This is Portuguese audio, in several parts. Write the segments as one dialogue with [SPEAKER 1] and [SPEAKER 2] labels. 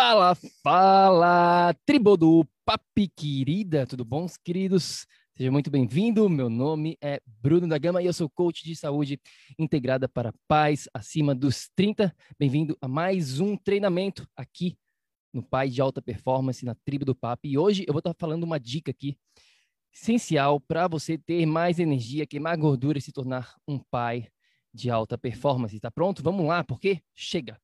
[SPEAKER 1] Fala, fala, tribo do Papi Querida, tudo bom, queridos? Seja muito bem-vindo. Meu nome é Bruno da Gama e eu sou coach de saúde integrada para paz acima dos 30. Bem-vindo a mais um treinamento aqui no Pai de Alta Performance na Tribo do Papi. E hoje eu vou estar falando uma dica aqui essencial para você ter mais energia, queimar gordura e se tornar um pai de alta performance. Tá pronto? Vamos lá, porque chega.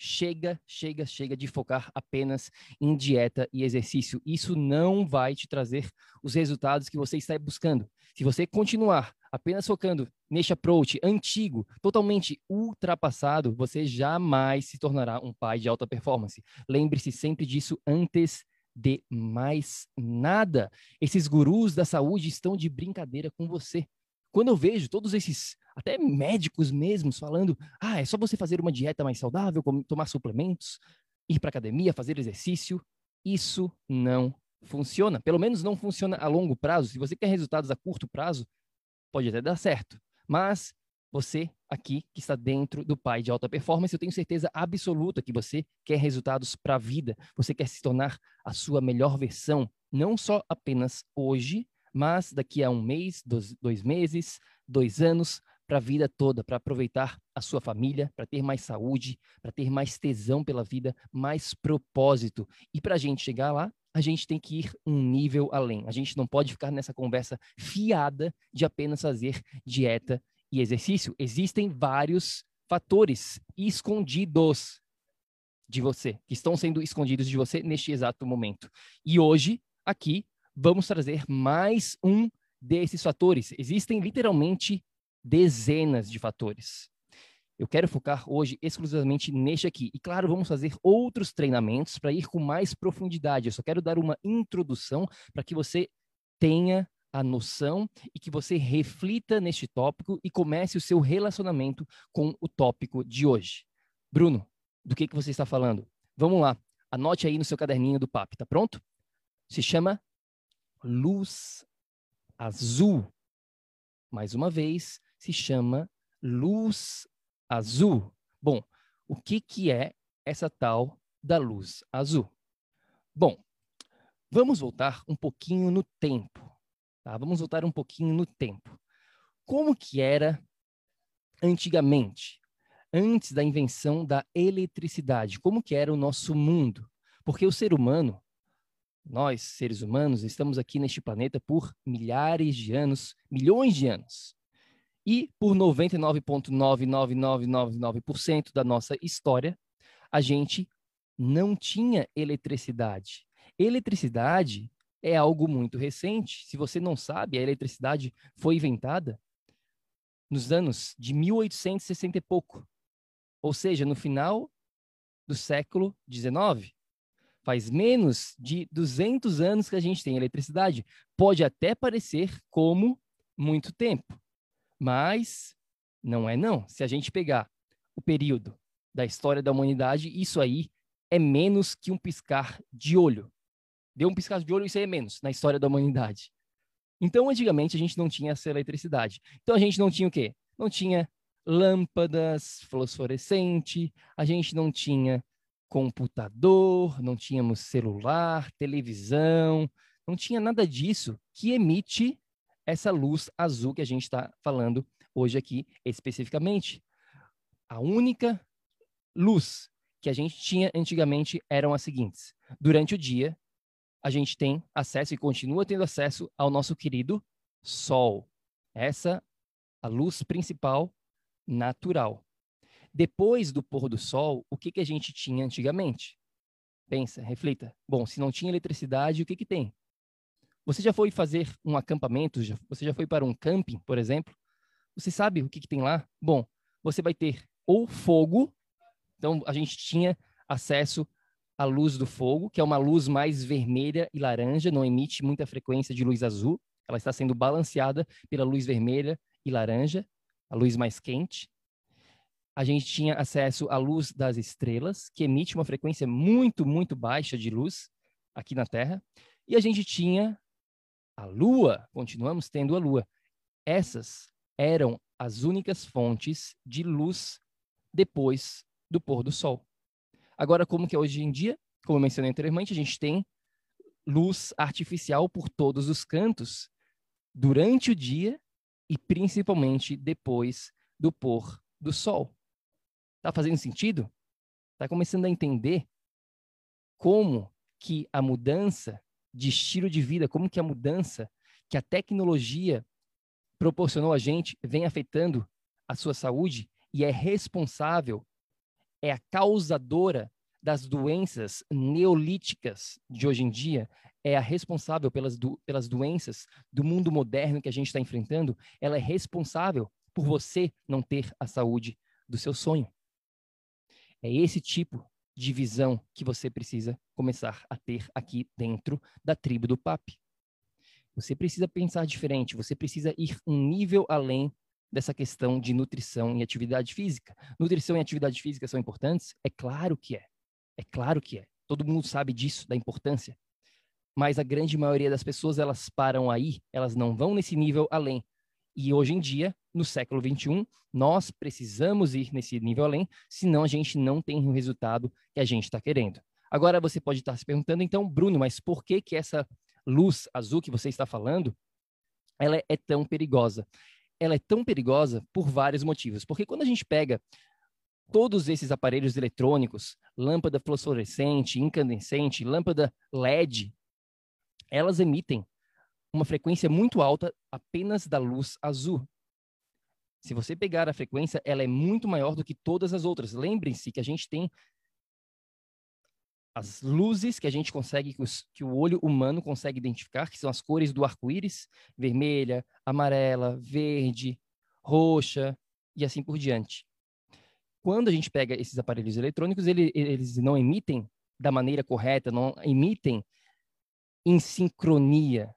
[SPEAKER 1] Chega, chega, chega de focar apenas em dieta e exercício. Isso não vai te trazer os resultados que você está buscando. Se você continuar apenas focando neste approach antigo, totalmente ultrapassado, você jamais se tornará um pai de alta performance. Lembre-se sempre disso antes de mais nada. Esses gurus da saúde estão de brincadeira com você. Quando eu vejo todos esses, até médicos mesmos, falando: ah, é só você fazer uma dieta mais saudável, tomar suplementos, ir para academia, fazer exercício, isso não funciona. Pelo menos não funciona a longo prazo. Se você quer resultados a curto prazo, pode até dar certo. Mas você aqui que está dentro do Pai de Alta Performance, eu tenho certeza absoluta que você quer resultados para a vida, você quer se tornar a sua melhor versão, não só apenas hoje, mas daqui a um mês, dois, dois meses, dois anos, para a vida toda, para aproveitar a sua família, para ter mais saúde, para ter mais tesão pela vida, mais propósito. E para a gente chegar lá, a gente tem que ir um nível além. A gente não pode ficar nessa conversa fiada de apenas fazer dieta e exercício, existem vários fatores escondidos de você, que estão sendo escondidos de você neste exato momento. E hoje, aqui, vamos trazer mais um desses fatores. Existem literalmente dezenas de fatores. Eu quero focar hoje exclusivamente neste aqui. E claro, vamos fazer outros treinamentos para ir com mais profundidade. Eu só quero dar uma introdução para que você tenha a noção e que você reflita neste tópico e comece o seu relacionamento com o tópico de hoje. Bruno, do que, que você está falando? Vamos lá, anote aí no seu caderninho do PAP, tá pronto? Se chama luz azul. Mais uma vez, se chama luz azul. Bom, o que, que é essa tal da luz azul? Bom, vamos voltar um pouquinho no tempo. Tá? Vamos voltar um pouquinho no tempo. Como que era antigamente, antes da invenção da eletricidade? Como que era o nosso mundo? Porque o ser humano, nós, seres humanos, estamos aqui neste planeta por milhares de anos, milhões de anos. E por 99,99999% da nossa história, a gente não tinha eletricidade. Eletricidade é algo muito recente. Se você não sabe, a eletricidade foi inventada nos anos de 1860 e pouco, ou seja, no final do século XIX. Faz menos de 200 anos que a gente tem eletricidade. Pode até parecer como muito tempo, mas não é não. Se a gente pegar o período da história da humanidade, isso aí é menos que um piscar de olho. Deu um piscar de olho, isso aí é menos na história da humanidade. Então, antigamente, a gente não tinha essa eletricidade. Então, a gente não tinha o quê? Não tinha lâmpadas fluorescente, a gente não tinha computador, não tínhamos celular, televisão, não tinha nada disso que emite essa luz azul que a gente está falando hoje aqui especificamente. A única luz que a gente tinha antigamente eram as seguintes: durante o dia, a gente tem acesso e continua tendo acesso ao nosso querido Sol. Essa a luz principal natural. Depois do pôr do sol, o que, que a gente tinha antigamente? Pensa, reflita. Bom, se não tinha eletricidade, o que, que tem? Você já foi fazer um acampamento? Você já foi para um camping, por exemplo? Você sabe o que, que tem lá? Bom, você vai ter ou fogo, então a gente tinha acesso a luz do fogo, que é uma luz mais vermelha e laranja, não emite muita frequência de luz azul. Ela está sendo balanceada pela luz vermelha e laranja, a luz mais quente. A gente tinha acesso à luz das estrelas, que emite uma frequência muito, muito baixa de luz aqui na Terra. E a gente tinha a Lua, continuamos tendo a Lua. Essas eram as únicas fontes de luz depois do pôr do Sol. Agora, como que é hoje em dia? como eu mencionei anteriormente, a gente tem luz artificial por todos os cantos durante o dia e principalmente depois do pôr do sol. Tá fazendo sentido? Tá começando a entender como que a mudança de estilo de vida, como que a mudança que a tecnologia proporcionou a gente vem afetando a sua saúde e é responsável, é a causadora das doenças neolíticas de hoje em dia, é a responsável pelas, do, pelas doenças do mundo moderno que a gente está enfrentando, ela é responsável por você não ter a saúde do seu sonho. É esse tipo de visão que você precisa começar a ter aqui dentro da tribo do PAP. Você precisa pensar diferente, você precisa ir um nível além dessa questão de nutrição e atividade física. Nutrição e atividade física são importantes? É claro que é. É claro que é. Todo mundo sabe disso, da importância. Mas a grande maioria das pessoas, elas param aí, elas não vão nesse nível além. E hoje em dia, no século 21, nós precisamos ir nesse nível além, senão a gente não tem o resultado que a gente está querendo. Agora você pode estar se perguntando, então, Bruno, mas por que que essa luz azul que você está falando, ela é tão perigosa? Ela é tão perigosa por vários motivos. Porque quando a gente pega todos esses aparelhos eletrônicos, lâmpada fluorescente, incandescente, lâmpada LED, elas emitem uma frequência muito alta apenas da luz azul. Se você pegar a frequência, ela é muito maior do que todas as outras. Lembrem-se que a gente tem as luzes que a gente consegue, que o olho humano consegue identificar, que são as cores do arco-íris, vermelha, amarela, verde, roxa e assim por diante. Quando a gente pega esses aparelhos eletrônicos, ele, eles não emitem da maneira correta, não emitem em sincronia.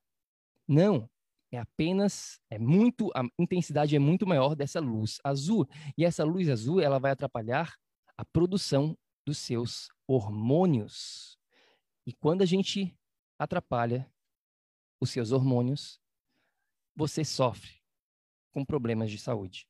[SPEAKER 1] Não, é apenas é muito a intensidade é muito maior dessa luz azul e essa luz azul ela vai atrapalhar a produção dos seus hormônios. E quando a gente atrapalha os seus hormônios, você sofre com problemas de saúde.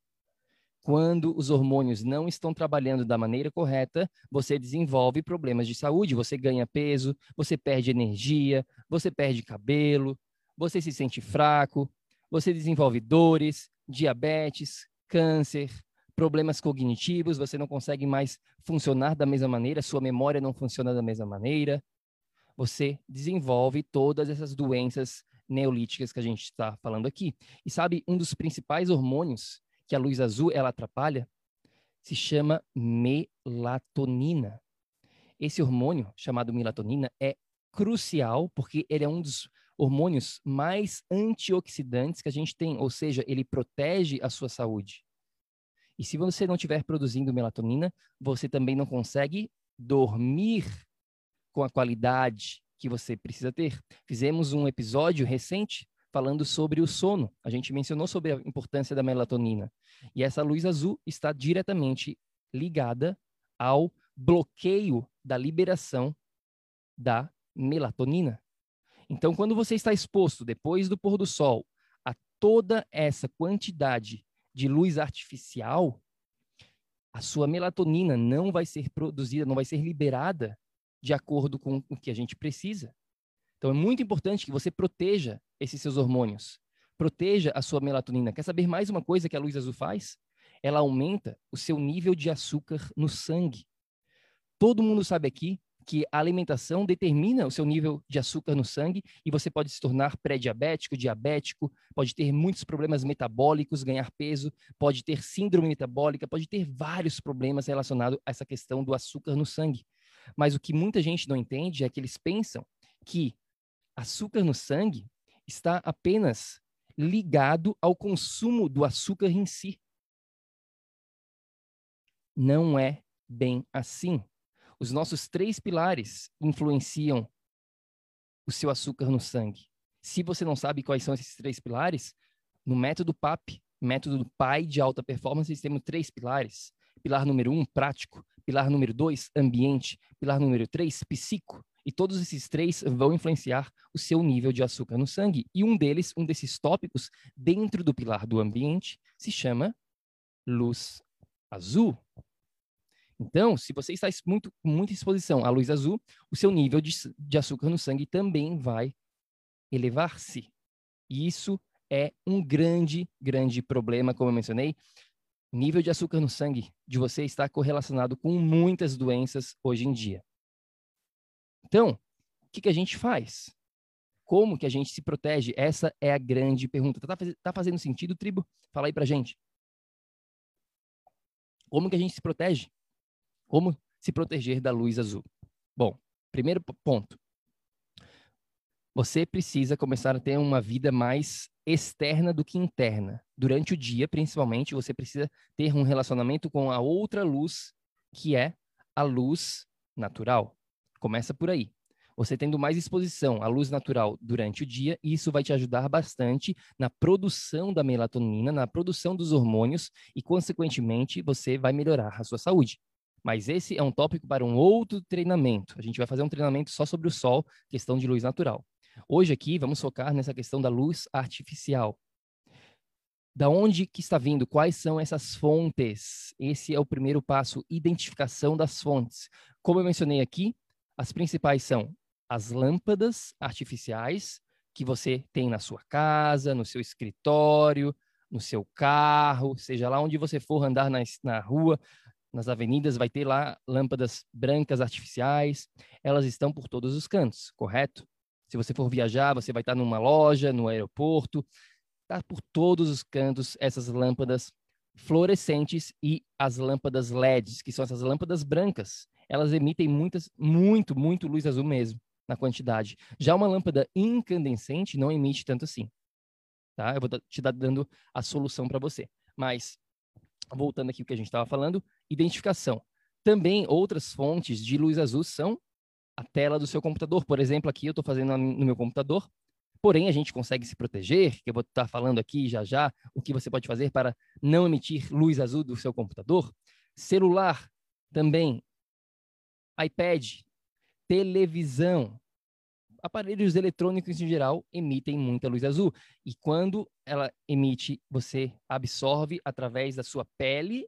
[SPEAKER 1] Quando os hormônios não estão trabalhando da maneira correta, você desenvolve problemas de saúde, você ganha peso, você perde energia, você perde cabelo, você se sente fraco, você desenvolve dores, diabetes, câncer, problemas cognitivos, você não consegue mais funcionar da mesma maneira, sua memória não funciona da mesma maneira. Você desenvolve todas essas doenças neolíticas que a gente está falando aqui. E sabe, um dos principais hormônios que a luz azul ela atrapalha se chama melatonina. Esse hormônio chamado melatonina é crucial porque ele é um dos hormônios mais antioxidantes que a gente tem, ou seja, ele protege a sua saúde. E se você não estiver produzindo melatonina, você também não consegue dormir com a qualidade que você precisa ter. Fizemos um episódio recente falando sobre o sono. A gente mencionou sobre a importância da melatonina. E essa luz azul está diretamente ligada ao bloqueio da liberação da melatonina. Então, quando você está exposto depois do pôr do sol a toda essa quantidade de luz artificial, a sua melatonina não vai ser produzida, não vai ser liberada de acordo com o que a gente precisa. Então é muito importante que você proteja esses seus hormônios. Proteja a sua melatonina. Quer saber mais uma coisa que a luz azul faz? Ela aumenta o seu nível de açúcar no sangue. Todo mundo sabe aqui que a alimentação determina o seu nível de açúcar no sangue e você pode se tornar pré-diabético, diabético, pode ter muitos problemas metabólicos, ganhar peso, pode ter síndrome metabólica, pode ter vários problemas relacionados a essa questão do açúcar no sangue. Mas o que muita gente não entende é que eles pensam que açúcar no sangue está apenas ligado ao consumo do açúcar em si. Não é bem assim. Os nossos três pilares influenciam o seu açúcar no sangue. Se você não sabe quais são esses três pilares, no método PAP, método do PAI de alta performance, temos três pilares. Pilar número um, prático. Pilar número dois, ambiente. Pilar número três, psico. E todos esses três vão influenciar o seu nível de açúcar no sangue. E um deles, um desses tópicos, dentro do pilar do ambiente, se chama luz azul. Então, se você está muito, com muita exposição à luz azul, o seu nível de, de açúcar no sangue também vai elevar-se. E isso é um grande, grande problema, como eu mencionei. Nível de açúcar no sangue de você está correlacionado com muitas doenças hoje em dia. Então, o que, que a gente faz? Como que a gente se protege? Essa é a grande pergunta. Tá, tá fazendo sentido, tribo? Fala aí pra gente. Como que a gente se protege? Como se proteger da luz azul? Bom, primeiro ponto. Você precisa começar a ter uma vida mais externa do que interna. Durante o dia, principalmente, você precisa ter um relacionamento com a outra luz, que é a luz natural. Começa por aí. Você tendo mais exposição à luz natural durante o dia, isso vai te ajudar bastante na produção da melatonina, na produção dos hormônios e, consequentemente, você vai melhorar a sua saúde. Mas esse é um tópico para um outro treinamento. A gente vai fazer um treinamento só sobre o sol, questão de luz natural. Hoje aqui vamos focar nessa questão da luz artificial. Da onde que está vindo? Quais são essas fontes? Esse é o primeiro passo, identificação das fontes. Como eu mencionei aqui, as principais são as lâmpadas artificiais que você tem na sua casa, no seu escritório, no seu carro, seja lá onde você for andar na, na rua, nas avenidas, vai ter lá lâmpadas brancas artificiais. Elas estão por todos os cantos, correto? Se você for viajar, você vai estar numa loja, no aeroporto, está por todos os cantos essas lâmpadas fluorescentes e as lâmpadas LEDs, que são essas lâmpadas brancas. Elas emitem muitas, muito, muito luz azul mesmo, na quantidade. Já uma lâmpada incandescente não emite tanto assim. Tá? Eu vou te dar dando a solução para você. Mas, voltando aqui ao que a gente estava falando, identificação. Também outras fontes de luz azul são a tela do seu computador. Por exemplo, aqui eu estou fazendo no meu computador, porém a gente consegue se proteger, que eu vou estar falando aqui já já, o que você pode fazer para não emitir luz azul do seu computador. Celular também, iPad, televisão, aparelhos eletrônicos em geral emitem muita luz azul. E quando ela emite, você absorve através da sua pele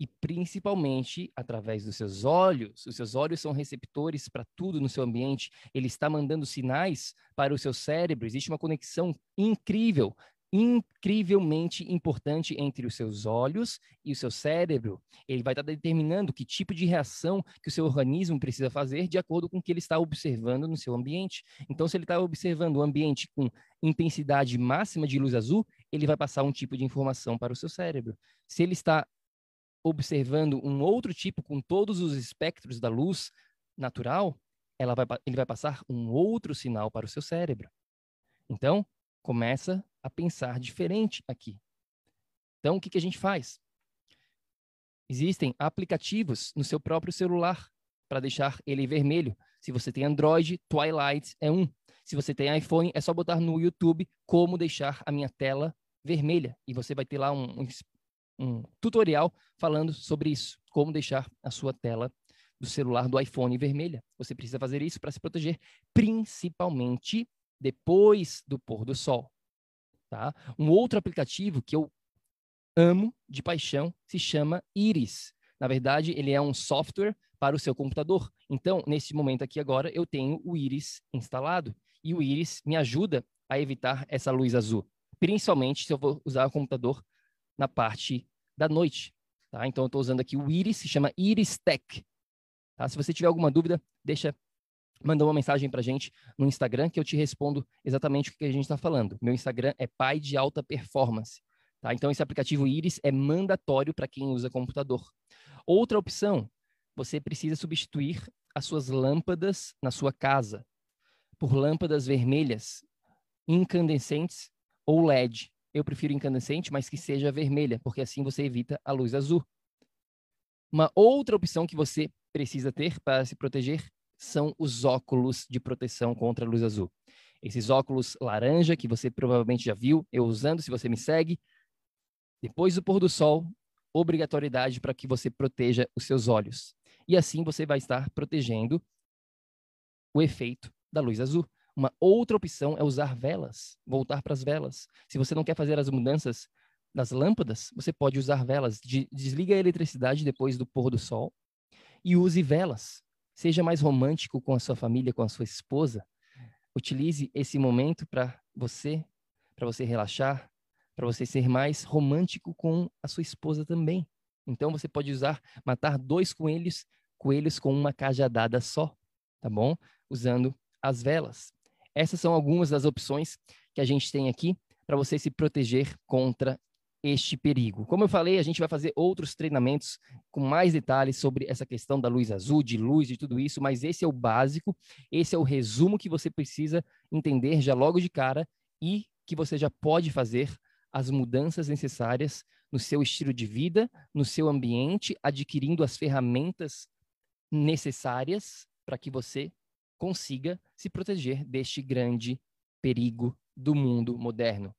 [SPEAKER 1] e principalmente através dos seus olhos. Os seus olhos são receptores para tudo no seu ambiente. Ele está mandando sinais para o seu cérebro. Existe uma conexão incrível, incrivelmente importante entre os seus olhos e o seu cérebro. Ele vai estar determinando que tipo de reação que o seu organismo precisa fazer de acordo com o que ele está observando no seu ambiente. Então, se ele está observando o ambiente com intensidade máxima de luz azul, ele vai passar um tipo de informação para o seu cérebro. Se ele está observando um outro tipo com todos os espectros da luz natural, vai, ele vai passar um outro sinal para o seu cérebro. Então, começa a pensar diferente aqui. Então, o que, que a gente faz? Existem aplicativos no seu próprio celular para deixar ele vermelho. Se você tem Android, Twilight é um. Se você tem iPhone, é só botar no YouTube como deixar a minha tela vermelha. E você vai ter lá um, um tutorial falando sobre isso, como deixar a sua tela do celular do iPhone vermelha. Você precisa fazer isso para se proteger, principalmente depois do pôr do sol. Tá? Um outro aplicativo que eu amo de paixão se chama Iris. Na verdade, ele é um software para o seu computador. Então, nesse momento aqui agora, eu tenho o Iris instalado. E o Iris me ajuda a evitar essa luz azul. Principalmente se eu vou usar o computador na parte da noite. Tá? Então, eu estou usando aqui o Iris, se chama Iris Tech. Tá? Se você tiver alguma dúvida, deixa, manda uma mensagem para a gente no Instagram que eu te respondo exatamente o que a gente está falando. Meu Instagram é pai de alta performance. Tá? Então, esse aplicativo Iris é mandatório para quem usa computador. Outra opção, você precisa substituir as suas lâmpadas na sua casa por lâmpadas vermelhas, incandescentes ou LED. Eu prefiro incandescente, mas que seja vermelha, porque assim você evita a luz azul. Uma outra opção que você precisa ter para se proteger são os óculos de proteção contra a luz azul. Esses óculos laranja, que você provavelmente já viu eu usando, se você me segue. Depois do pôr do sol, obrigatoriedade para que você proteja os seus olhos. E assim você vai estar protegendo o efeito da luz azul. Uma outra opção é usar velas, voltar para as velas. Se você não quer fazer as mudanças das lâmpadas, você pode usar velas. De, desliga a eletricidade depois do pôr do sol e use velas. Seja mais romântico com a sua família, com a sua esposa. Utilize esse momento para você, para você relaxar, para você ser mais romântico com a sua esposa também. Então você pode usar, matar dois coelhos, coelhos com uma cajadada só, tá bom? Usando as velas. Essas são algumas das opções que a gente tem aqui para você se proteger contra este perigo. Como eu falei, a gente vai fazer outros treinamentos com mais detalhes sobre essa questão da luz azul, de luz e tudo isso, mas esse é o básico, esse é o resumo que você precisa entender já logo de cara e que você já pode fazer as mudanças necessárias no seu estilo de vida, no seu ambiente, adquirindo as ferramentas necessárias para que você consiga se proteger deste grande perigo do mundo moderno.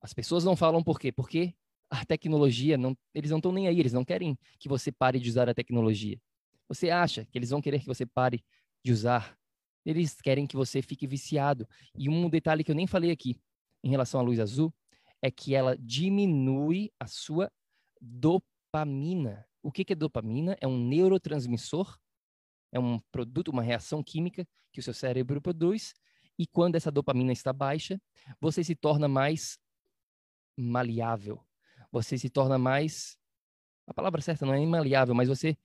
[SPEAKER 1] As pessoas não falam por quê? Porque a tecnologia, não, eles não estão nem aí, eles não querem que você pare de usar a tecnologia. Você acha que eles vão querer que você pare de usar? Eles querem que você fique viciado. E um detalhe que eu nem falei aqui em relação à luz azul é que ela diminui a sua dopamina. O que, é dopamina? É um neurotransmissor, é um produto, uma reação química que o seu cérebro produz. E quando essa dopamina está baixa, você se torna mais maleável. Você se torna mais. A palavra certa não é maleável, mas você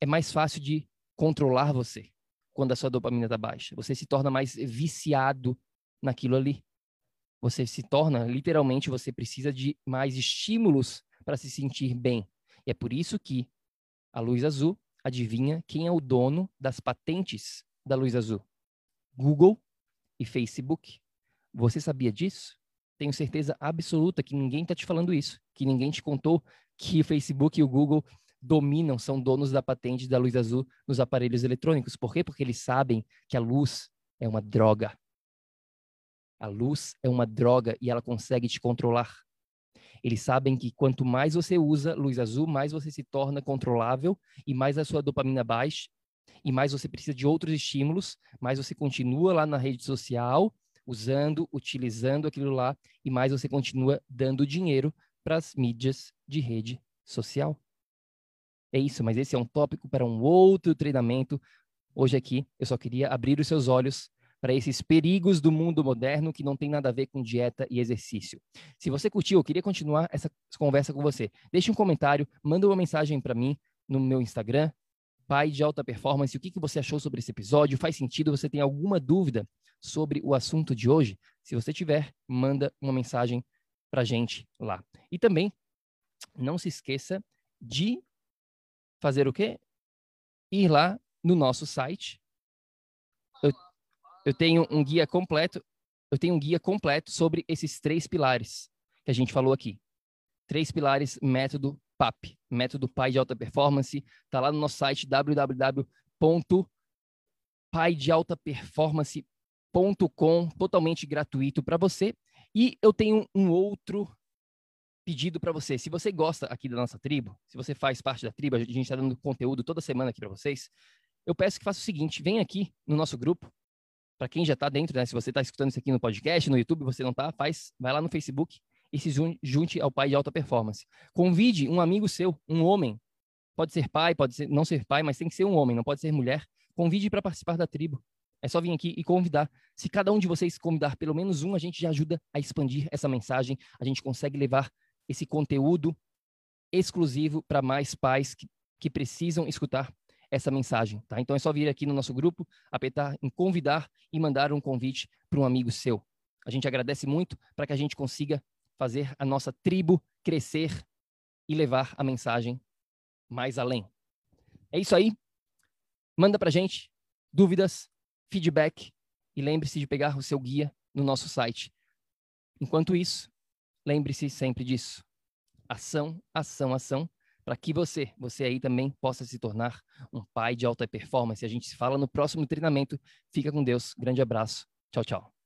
[SPEAKER 1] é mais fácil de controlar você quando a sua dopamina está baixa. Você se torna mais viciado naquilo ali. Você se torna, literalmente, você precisa de mais estímulos para se sentir bem. E é por isso que a luz azul adivinha quem é o dono das patentes da luz azul? Google e Facebook. Você sabia disso? tenho certeza absoluta que ninguém está te falando isso, que ninguém te contou que o Facebook e o Google dominam, são donos da patente da luz azul nos aparelhos eletrônicos. Por quê? Porque eles sabem que a luz é uma droga. A luz é uma droga e ela consegue te controlar. Eles sabem que quanto mais você usa luz azul, mais você se torna controlável e mais a sua dopamina baixa e mais você precisa de outros estímulos, mais você continua lá na rede social usando, utilizando aquilo lá, e mais você continua dando dinheiro para as mídias de rede social. É isso, mas esse é um tópico para um outro treinamento. Hoje aqui eu só queria abrir os seus olhos para esses perigos do mundo moderno que não tem nada a ver com dieta e exercício. Se você curtiu, eu queria continuar essa conversa com você. Deixe um comentário, manda uma mensagem para mim no meu Instagram, pai de alta performance. O que, que você achou sobre esse episódio? Faz sentido? Você tem alguma dúvida? sobre o assunto de hoje? Se você tiver, manda uma mensagem para gente lá. E também não se esqueça de fazer o quê? Ir lá no nosso site. Eu, tenho um guia completo. Eu tenho um guia completo sobre esses três pilares que a gente falou aqui. Três pilares método PAP, método Pai de Alta Performance. Está lá no nosso site www.paidealtaperformance.com com totalmente gratuito para você. E eu tenho um outro pedido para você. Se você gosta aqui da nossa tribo, se você faz parte da tribo, a gente está dando conteúdo toda semana aqui para vocês. Eu peço que faça o seguinte: vem aqui no nosso grupo. Para quem já está dentro, né? Se você está escutando isso aqui no podcast, no YouTube, você não está, faz, vai lá no Facebook e se junte ao pai de alta performance. Convide um amigo seu, um homem. Pode ser pai, pode ser, não ser pai, mas tem que ser um homem, não pode ser mulher. Convide para participar da tribo. É só vir aqui e convidar. Se cada um de vocês convidar pelo menos um, a gente já ajuda a expandir essa mensagem. A gente consegue levar esse conteúdo exclusivo para mais pais que, que precisam escutar essa mensagem, tá? Então é só vir aqui no nosso grupo, apertar em convidar e mandar um convite para um amigo seu. A gente agradece muito para que a gente consiga fazer a nossa tribo crescer e levar a mensagem mais além. É isso aí. Manda para gente dúvidas, feedback e lembre-se de pegar o seu guia no nosso site. Enquanto isso, lembre-se sempre disso. Ação, ação, ação, para que você, você aí também possa se tornar um pai de alta performance. A gente se fala no próximo treinamento. Fica com Deus. Grande abraço. Tchau, tchau.